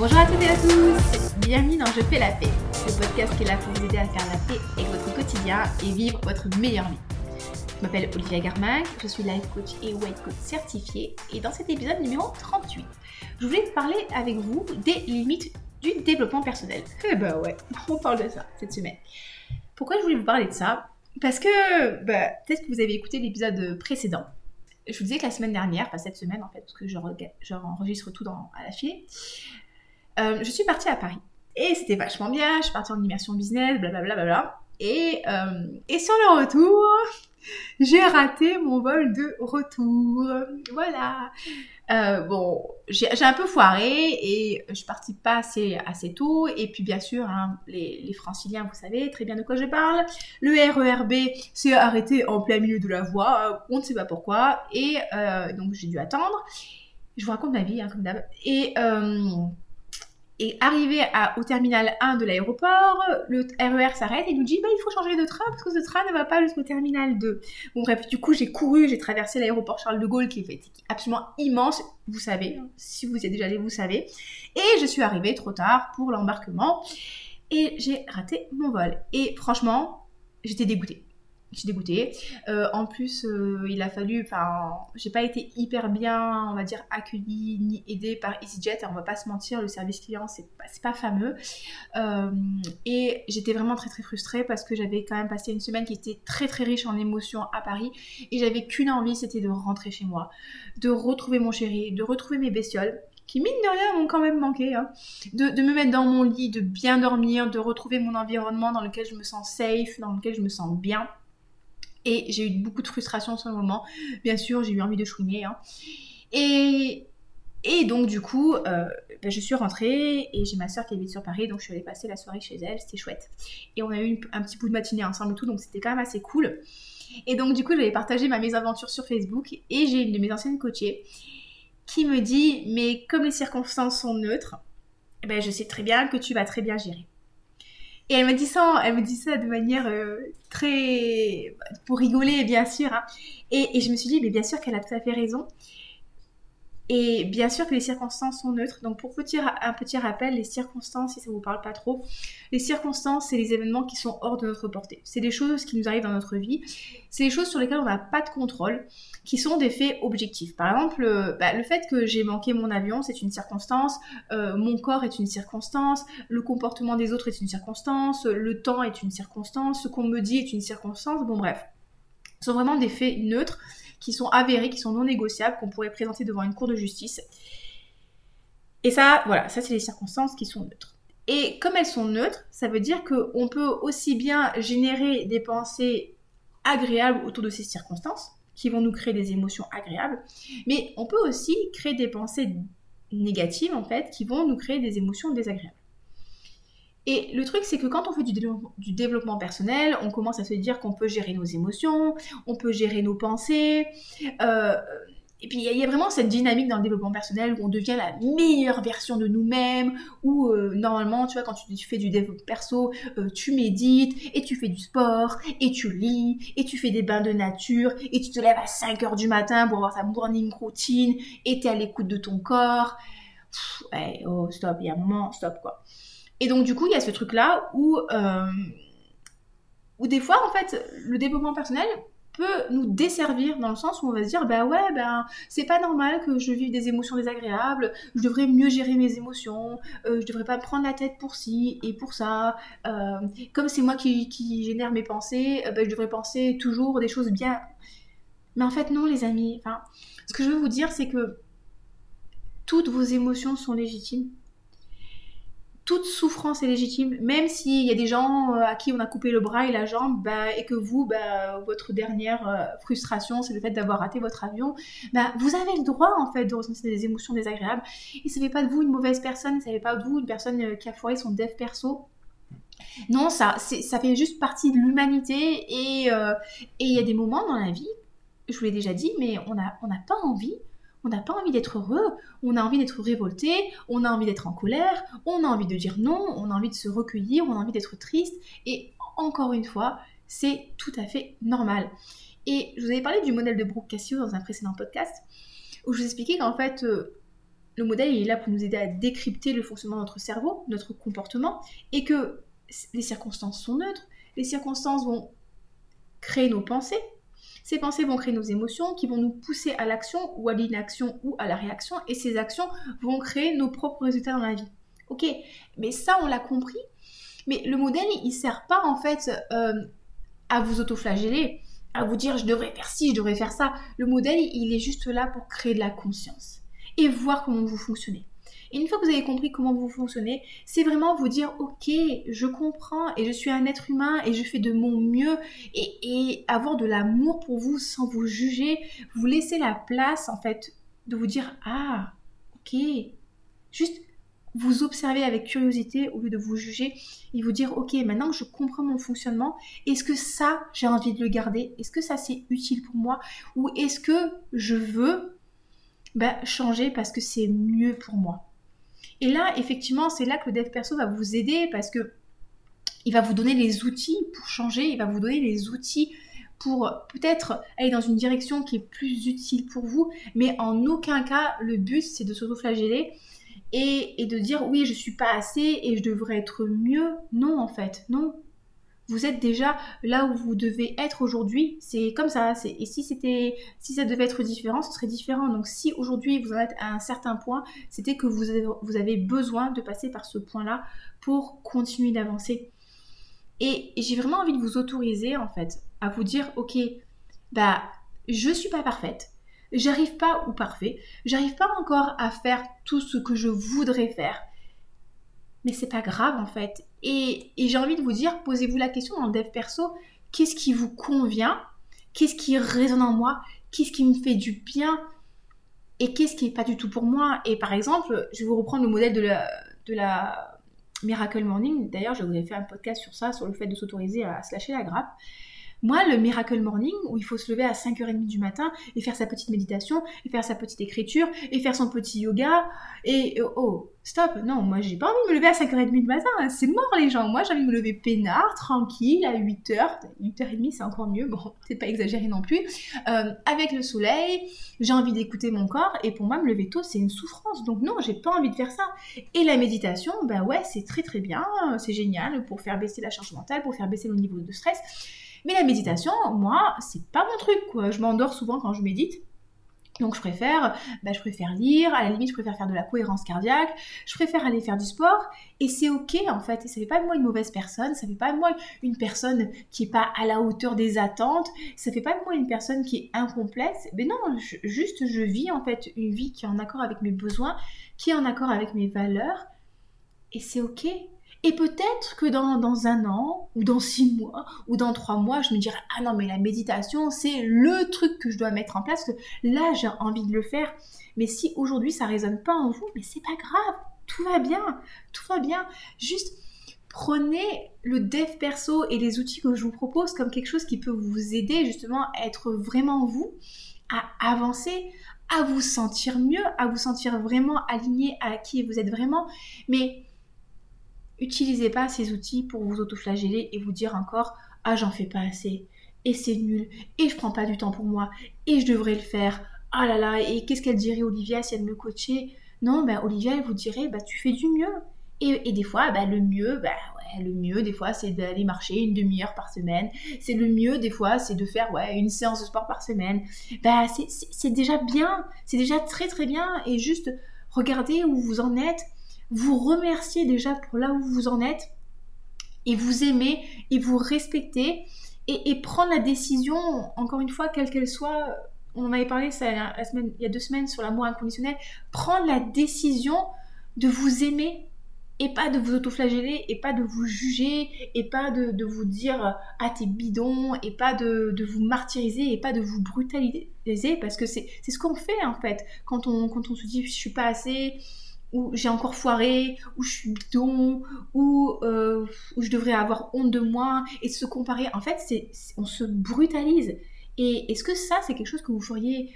Bonjour à toutes et à tous, bienvenue dans Je fais la paix, le podcast qui est là pour vous aider à faire la paix avec votre quotidien et vivre votre meilleure vie. Je m'appelle Olivia Garmac, je suis life coach et white coach certifié et dans cet épisode numéro 38, je voulais parler avec vous des limites du développement personnel. Eh ben ouais, on parle de ça cette semaine. Pourquoi je voulais vous parler de ça? Parce que bah, peut-être que vous avez écouté l'épisode précédent. Je vous disais que la semaine dernière, enfin cette semaine en fait, parce que je, enregistre tout dans, à la file, euh, je suis partie à Paris. Et c'était vachement bien, je suis partie en immersion business, blablabla. Bla, bla, bla. Et, euh, et sur le retour, j'ai raté mon vol de retour. Voilà. Euh, bon, j'ai un peu foiré et je suis partie pas assez, assez tôt. Et puis, bien sûr, hein, les, les, franciliens, vous savez très bien de quoi je parle. Le RERB s'est arrêté en plein milieu de la voie. On ne sait pas pourquoi. Et donc, j'ai dû attendre. Je vous raconte ma vie, hein, comme d'hab. Et et arrivé au terminal 1 de l'aéroport, le RER e s'arrête et nous dit bah, il faut changer de train parce que ce train ne va pas jusqu'au terminal 2. Bon bref, du coup j'ai couru, j'ai traversé l'aéroport Charles de Gaulle qui est absolument immense, vous savez, si vous y êtes déjà allé, vous savez. Et je suis arrivée trop tard pour l'embarquement et j'ai raté mon vol. Et franchement, j'étais dégoûtée je suis dégoûtée. Euh, en plus, euh, il a fallu, enfin, j'ai pas été hyper bien, on va dire, accueillie ni aidée par EasyJet. On va pas se mentir, le service client, c'est pas, pas fameux. Euh, et j'étais vraiment très très frustrée parce que j'avais quand même passé une semaine qui était très très riche en émotions à Paris et j'avais qu'une envie, c'était de rentrer chez moi, de retrouver mon chéri, de retrouver mes bestioles qui mine de rien m'ont quand même manqué, hein. de, de, me mettre dans mon lit, de bien dormir, de retrouver mon environnement dans lequel je me sens safe, dans lequel je me sens bien. Et j'ai eu beaucoup de frustration en ce moment. Bien sûr, j'ai eu envie de chouiner. Hein. Et, et donc, du coup, euh, ben, je suis rentrée et j'ai ma soeur qui habite sur Paris, donc je suis allée passer la soirée chez elle, c'était chouette. Et on a eu un petit bout de matinée ensemble et tout, donc c'était quand même assez cool. Et donc, du coup, j'avais partagé ma mésaventure sur Facebook et j'ai une de mes anciennes coachées qui me dit Mais comme les circonstances sont neutres, ben, je sais très bien que tu vas très bien gérer. Et elle me dit ça, elle me dit ça de manière euh, très pour rigoler bien sûr. Hein. Et, et, je me suis dit, mais bien sûr qu'elle a tout à fait raison. Et bien sûr que les circonstances sont neutres. Donc pour petit, un petit rappel, les circonstances, si ça vous parle pas trop, les circonstances, c'est les événements qui sont hors de notre portée. C'est des choses qui nous arrivent dans notre vie. C'est des choses sur lesquelles on n'a pas de contrôle, qui sont des faits objectifs. Par exemple, euh, bah, le fait que j'ai manqué mon avion, c'est une circonstance. Euh, mon corps est une circonstance. Le comportement des autres est une circonstance. Le temps est une circonstance. Ce qu'on me dit est une circonstance. Bon bref, ce sont vraiment des faits neutres qui sont avérés, qui sont non négociables, qu'on pourrait présenter devant une cour de justice. Et ça, voilà, ça c'est les circonstances qui sont neutres. Et comme elles sont neutres, ça veut dire qu'on peut aussi bien générer des pensées agréables autour de ces circonstances, qui vont nous créer des émotions agréables, mais on peut aussi créer des pensées négatives, en fait, qui vont nous créer des émotions désagréables. Et le truc, c'est que quand on fait du, développement personnel, on commence à se dire qu'on peut gérer nos émotions, on peut gérer nos pensées. Euh, et puis il y, a vraiment cette dynamique dans le développement personnel où on devient la meilleure version de nous-mêmes, où euh, normalement, tu vois, quand tu, fais du développement perso, euh, tu médites, et tu fais du sport, et tu lis, et tu fais des bains de nature, et tu te lèves à 5 heures du matin pour avoir ta morning routine, et tu es à l'écoute de ton corps. ouais, oh, stop, il y a un moment, stop, quoi. Et donc, du coup, il y a ce truc-là où, euh, où des fois, en fait, le développement personnel peut nous desservir dans le sens où on va se dire bah ouais ben c'est pas normal que je vive des émotions désagréables je devrais mieux gérer mes émotions euh, je devrais pas me prendre la tête pour ci et pour ça euh, comme c'est moi qui, génère mes pensées ben, je devrais penser toujours des choses bien. Mais en fait non les amis. Ce que je veux vous dire c'est que toutes vos émotions sont légitimes toute souffrance est légitime, même s'il y a des gens euh, à qui on a coupé le bras et la jambe, bah, et que vous, bah, votre dernière euh, frustration, c'est le fait d'avoir raté votre avion, bah, vous avez le droit en fait de ressentir des émotions désagréables. Et ça fait pas de vous une mauvaise personne, ça fait pas de vous une personne euh, qui a foiré son dev perso. Non, ça, ça fait juste partie de l'humanité et il y a des moments dans la vie, je vous l'ai déjà dit, mais on n'a on pas envie on n'a pas envie d'être heureux, on a envie d'être révolté, on a envie d'être en colère, on a envie de dire non, on a envie de se recueillir, on a envie d'être triste. Et encore une fois, c'est tout à fait normal. Et je vous avais parlé du modèle de Brooke Cassio dans un précédent podcast, où je vous expliquais qu'en fait, euh, le modèle est là pour nous aider à décrypter le fonctionnement de notre cerveau, notre comportement, et que les circonstances sont neutres. Les circonstances vont créer nos pensées. Ces pensées vont créer nos émotions qui vont nous pousser à l'action ou à l'inaction ou à la réaction. Et ces actions vont créer nos propres résultats dans la vie. Ok, mais ça on l'a compris. Mais le modèle il sert pas en fait euh, à vous autoflageller, à vous dire je devrais faire ci, je devrais faire ça. Le modèle il est juste là pour créer de la conscience et voir comment vous fonctionnez. Et une fois que vous avez compris comment vous fonctionnez, c'est vraiment vous dire ok, je comprends et je suis un être humain et je fais de mon mieux. Et, avoir de l'amour pour vous sans vous juger, vous laisser la place en fait de vous dire ah ok, juste vous observer avec curiosité au lieu de vous juger et vous dire ok maintenant que je comprends mon fonctionnement est-ce que ça j'ai envie de le garder? Est-ce que ça c'est utile pour moi? Ou est-ce que je veux ben, changer parce que c'est mieux pour moi? Et là, effectivement, c'est là que le dev perso va vous aider parce que il va vous donner les outils pour changer, il va vous donner les outils pour peut-être aller dans une direction qui est plus utile pour vous, mais en aucun cas le but c'est de s'autoflageller et, et de dire oui je suis pas assez et je devrais être mieux. Non en fait, non. Vous êtes déjà là où vous devez être aujourd'hui. C'est comme ça. Et si c'était, si ça devait être différent, ce serait différent. Donc si aujourd'hui vous en êtes à un certain point, c'était que vous avez, vous avez besoin de passer par ce point-là pour continuer d'avancer. Et, j'ai vraiment envie de vous autoriser en fait à vous dire, ok, bah je suis pas parfaite, j'arrive pas ou parfait, j'arrive pas encore à faire tout ce que je voudrais faire mais c'est pas grave en fait. Et, j'ai envie de vous dire, posez-vous la question le dev perso, qu'est-ce qui vous convient? Qu'est-ce qui résonne en moi? Qu'est-ce qui me fait du bien? Et qu'est-ce qui n'est pas du tout pour moi? Et par exemple, je vais vous reprendre le modèle de la, de la Miracle Morning. D'ailleurs, je vous ai fait un podcast sur ça, sur le fait de s'autoriser à se lâcher la grappe. Moi, le Miracle Morning, où il faut se lever à 5h30 du matin et faire sa petite méditation, et faire sa petite écriture, et faire son petit yoga, et oh, oh stop, non, moi j'ai pas envie de me lever à 5h30 du matin, hein. c'est mort les gens. Moi j'ai envie de me lever peinard, tranquille, à 8h, 8h30 c'est encore mieux, bon, c'est pas exagéré non plus, euh, avec le soleil, j'ai envie d'écouter mon corps, et pour moi me lever tôt c'est une souffrance, donc non, j'ai pas envie de faire ça. Et la méditation, bah ouais, c'est très très bien, c'est génial pour faire baisser la charge mentale, pour faire baisser le niveau de stress. Mais la méditation, moi, c'est pas mon truc, quoi. Je m'endors souvent quand je médite. Donc je préfère, bah, je préfère lire, à la limite je préfère faire de la cohérence cardiaque, je préfère aller faire du sport et c'est ok en fait. Et ça fait pas de moi une mauvaise personne, ça fait pas de moi une personne qui est pas à la hauteur des attentes, ça fait pas de moi une personne qui est incomplète. Mais non, juste je vis en fait une vie qui est en accord avec mes besoins, qui est en accord avec mes valeurs et c'est ok. Et peut-être que dans, dans, un an, ou dans six mois, ou dans trois mois, je me dirai Ah non, mais la méditation, c'est le truc que je dois mettre en place, que là, j'ai envie de le faire. Mais si aujourd'hui, ça résonne pas en vous, mais c'est pas grave, tout va bien, tout va bien. Juste prenez le dev perso et les outils que je vous propose comme quelque chose qui peut vous aider justement à être vraiment vous, à avancer, à vous sentir mieux, à vous sentir vraiment aligné à qui vous êtes vraiment. Mais Utilisez pas ces outils pour vous autoflageller et vous dire encore ah j'en fais pas assez. Et c'est nul. Et je prends pas du temps pour moi. Et je devrais le faire. Ah là là. Et qu'est-ce qu'elle dirait Olivia si elle me coachait? Non ben Olivia elle vous dirait bah tu fais du mieux et, des fois bah, le mieux bah ouais le mieux des fois c'est d'aller marcher une demi-heure par semaine. C'est le mieux des fois c'est de faire ouais une séance de sport par semaine. Bah c'est déjà bien. C'est déjà très très bien. Et juste regardez où vous en êtes vous remercier déjà pour là où vous en êtes et vous aimer et vous respecter et, prendre la décision, encore une fois, quelle qu'elle soit, on en avait parlé ça, il y a deux semaines sur l'amour inconditionnel, prendre la décision de vous aimer et pas de vous autoflageller et pas de vous juger et pas de, vous dire ah t'es bidon et pas de, vous martyriser et pas de vous brutaliser parce que c'est ce qu'on fait en fait. Quand on, quand on se dit je suis pas assez où j'ai encore foiré, où je suis bidon, où, euh, où je devrais avoir honte de moi, et se comparer. En fait, c'est, on se brutalise. Et est-ce que ça, c'est quelque chose que vous feriez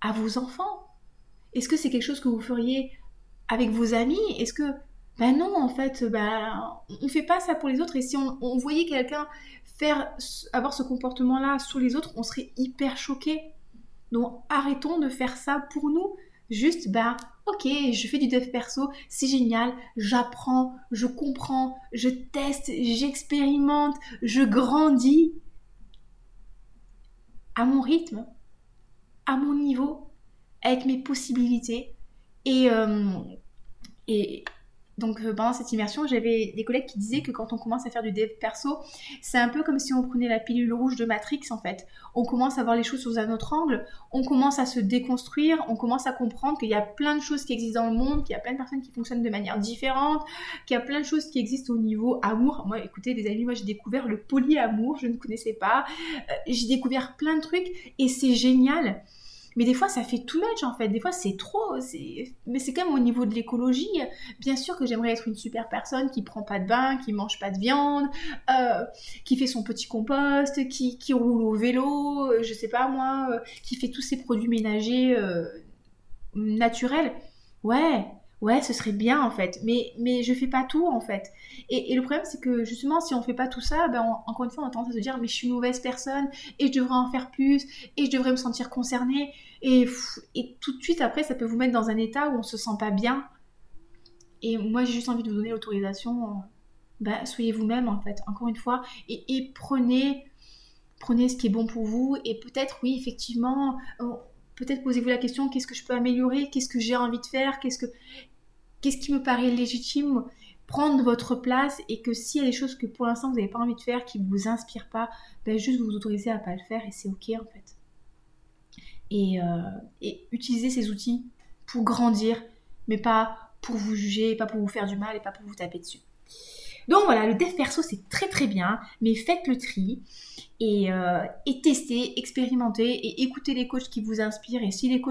à vos enfants? Est-ce que c'est quelque chose que vous feriez avec vos amis? Est-ce que... Ben non, en fait, ben, on fait pas ça pour les autres. Et si on, voyait quelqu'un faire avoir ce comportement-là sur les autres, on serait hyper choqué. Donc arrêtons de faire ça pour nous Juste, ben, ok, je fais du dev perso, c'est génial, j'apprends, je comprends, je teste, j'expérimente, je grandis à mon rythme, à mon niveau, avec mes possibilités. Et, euh, et, donc euh, pendant cette immersion, j'avais des collègues qui disaient que quand on commence à faire du dev perso, c'est un peu comme si on prenait la pilule rouge de Matrix en fait. On commence à voir les choses sous un autre angle, on commence à se déconstruire, on commence à comprendre qu'il y a plein de choses qui existent dans le monde, qu'il y a plein de personnes qui fonctionnent de manière différente, qu'il y a plein de choses qui existent au niveau amour. Moi, écoutez, les amis, moi j'ai découvert le polyamour, je ne connaissais pas. Euh, j'ai découvert plein de trucs et c'est génial. Mais des fois, ça fait too much en fait. Des fois, c'est trop. Mais c'est quand même au niveau de l'écologie. Bien sûr que j'aimerais être une super personne qui prend pas de bain, qui mange pas de viande, euh, qui fait son petit compost, qui, qui, roule au vélo, euh, je sais pas moi, euh, qui fait tous ces produits ménagers naturels. Ouais, ouais, ce serait bien en fait, mais, mais je fais pas tout en fait. Et, le problème, c'est que justement, si on fait pas tout ça, ben, encore une fois, on a tendance à se dire, mais je suis une mauvaise personne et je devrais en faire plus et je devrais me sentir concernée. Et, et tout de suite, après, ça peut vous mettre dans un état où on se sent pas bien. Et moi, j'ai juste envie de vous donner l'autorisation. Ben, soyez vous-même en fait, encore une fois, et, et prenez prenez ce qui est bon pour vous et peut-être oui effectivement peut-être posez-vous la question qu'est-ce que je peux améliorer, qu'est-ce que j'ai envie de faire, qu'est-ce que qu'est-ce qui me paraît légitime, prendre votre place et que s'il y a des choses que pour l'instant vous n'avez pas envie de faire, qui ne vous inspirent pas, ben juste vous autorisez à pas le faire et c'est ok en fait. Et, euh, et utiliser ces outils pour grandir, mais pas pour vous juger, pas pour vous faire du mal et pas pour vous taper dessus. Donc voilà, le dev perso c'est très très bien, mais faites le tri et, euh, testez, expérimentez et écoutez les coachs qui vous inspirent. Et si les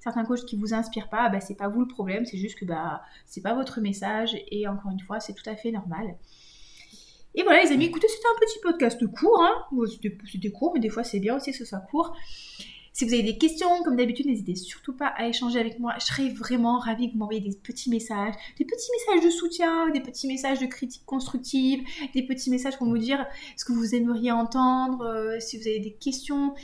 certains coachs qui vous inspirent pas, bah, c'est pas vous le problème, c'est juste que bah c'est pas votre message et encore une fois c'est tout à fait normal. Et voilà les amis, écoutez, c'était un petit podcast court, hein. c'était court, mais des fois c'est bien aussi que ce soit court. Si vous avez des questions, comme d'habitude, n'hésitez surtout pas à échanger avec moi. Je serais vraiment ravie que vous m'envoyiez des petits messages, des petits messages de soutien, des petits messages de critique constructive, des petits messages pour vous dire ce que vous aimeriez entendre, euh, si vous avez des questions.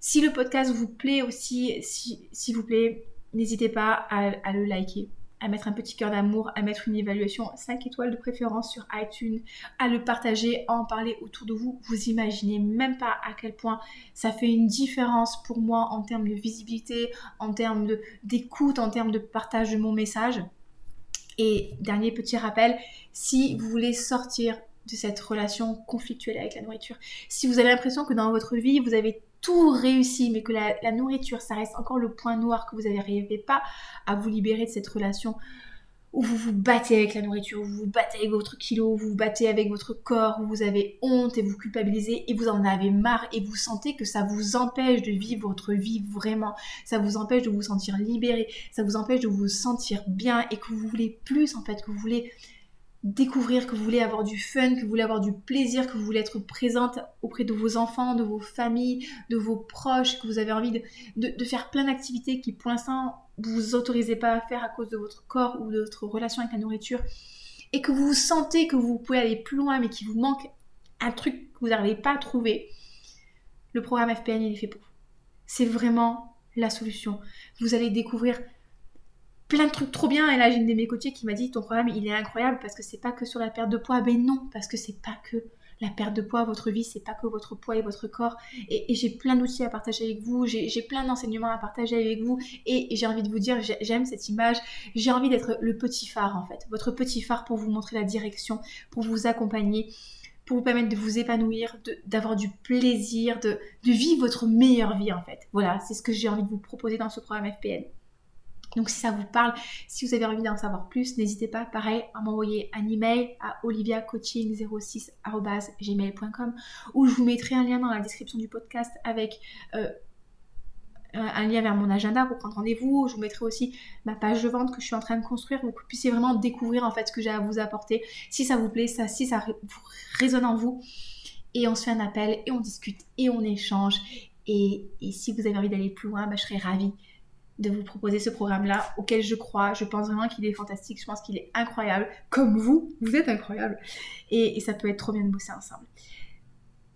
Si le podcast vous plaît aussi, s'il vous plaît, n'hésitez pas à le liker à mettre un petit cœur d'amour, à mettre une évaluation 5 étoiles de préférence sur iTunes, à le partager, à en parler autour de vous. Vous imaginez même pas à quel point ça fait une différence pour moi en termes de visibilité, en termes d'écoute, en termes de partage de mon message. Et dernier petit rappel, si vous voulez sortir de cette relation conflictuelle avec la nourriture, si vous avez l'impression que dans votre vie, vous avez tout réussi, mais que la, nourriture, ça reste encore le point noir que vous n'arrivez pas à vous libérer de cette relation où vous vous battez avec la nourriture, où vous vous battez avec votre kilo, où vous vous battez avec votre corps, où vous avez honte et vous culpabilisez et vous en avez marre et vous sentez que ça vous empêche de vivre votre vie vraiment, ça vous empêche de vous sentir libéré, ça vous empêche de vous sentir bien et que vous voulez plus en fait, que vous voulez découvrir, que vous voulez avoir du fun, que vous voulez avoir du plaisir, que vous voulez être présente auprès de vos enfants, de vos familles, de vos proches, que vous avez envie de, faire plein d'activités qui pour l'instant vous vous autorisez pas à faire à cause de votre corps ou de votre relation avec la nourriture, et que vous sentez que vous pouvez aller plus loin mais qu'il vous manque un truc que vous n'arrivez pas à trouver, le programme FPN il est fait pour vous. C'est vraiment la solution. Vous allez découvrir plein de trucs trop bien. Et là, j'ai une de mes coachées qui m'a dit ton programme, il est incroyable parce que c'est pas que sur la perte de poids. Ben non, parce que c'est pas que la perte de poids, votre vie, c'est pas que votre poids et votre corps. Et, j'ai plein d'outils à partager avec vous, j'ai plein d'enseignements à partager avec vous. Et j'ai envie de vous dire, j'aime cette image, j'ai envie d'être le petit phare en fait. Votre petit phare pour vous montrer la direction, pour vous accompagner pour vous permettre de vous épanouir, d'avoir du plaisir, de, de vivre votre meilleure vie en fait. Voilà, c'est ce que j'ai envie de vous proposer dans ce programme FPN. Donc si ça vous parle, si vous avez envie d'en savoir plus, n'hésitez pas, pareil, à m'envoyer un email à oliviacoaching06.gmail.com ou je vous mettrai un lien dans la description du podcast avec euh, un lien vers mon agenda pour prendre rendez-vous. Je vous mettrai aussi ma page de vente que je suis en train de construire pour que vous puissiez vraiment découvrir en fait ce que j'ai à vous apporter. Si ça vous plaît, ça, si ça résonne en vous. Et on se fait un appel et on discute et on échange. Et, si vous avez envie d'aller plus loin, bah, je serais ravie de vous proposer ce programme-là auquel je crois. Je pense vraiment qu'il est fantastique, je pense qu'il est incroyable. Comme vous, vous êtes incroyable. Et, ça peut être trop bien de bosser ensemble.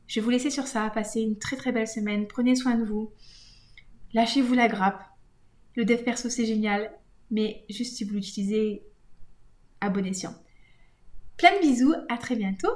Je vais vous laisser sur ça, passez une très très belle semaine, prenez soin de vous, lâchez-vous la grappe Le dev perso, c'est génial, mais juste si vous l'utilisez à bon. Plein de bisous, à très bientôt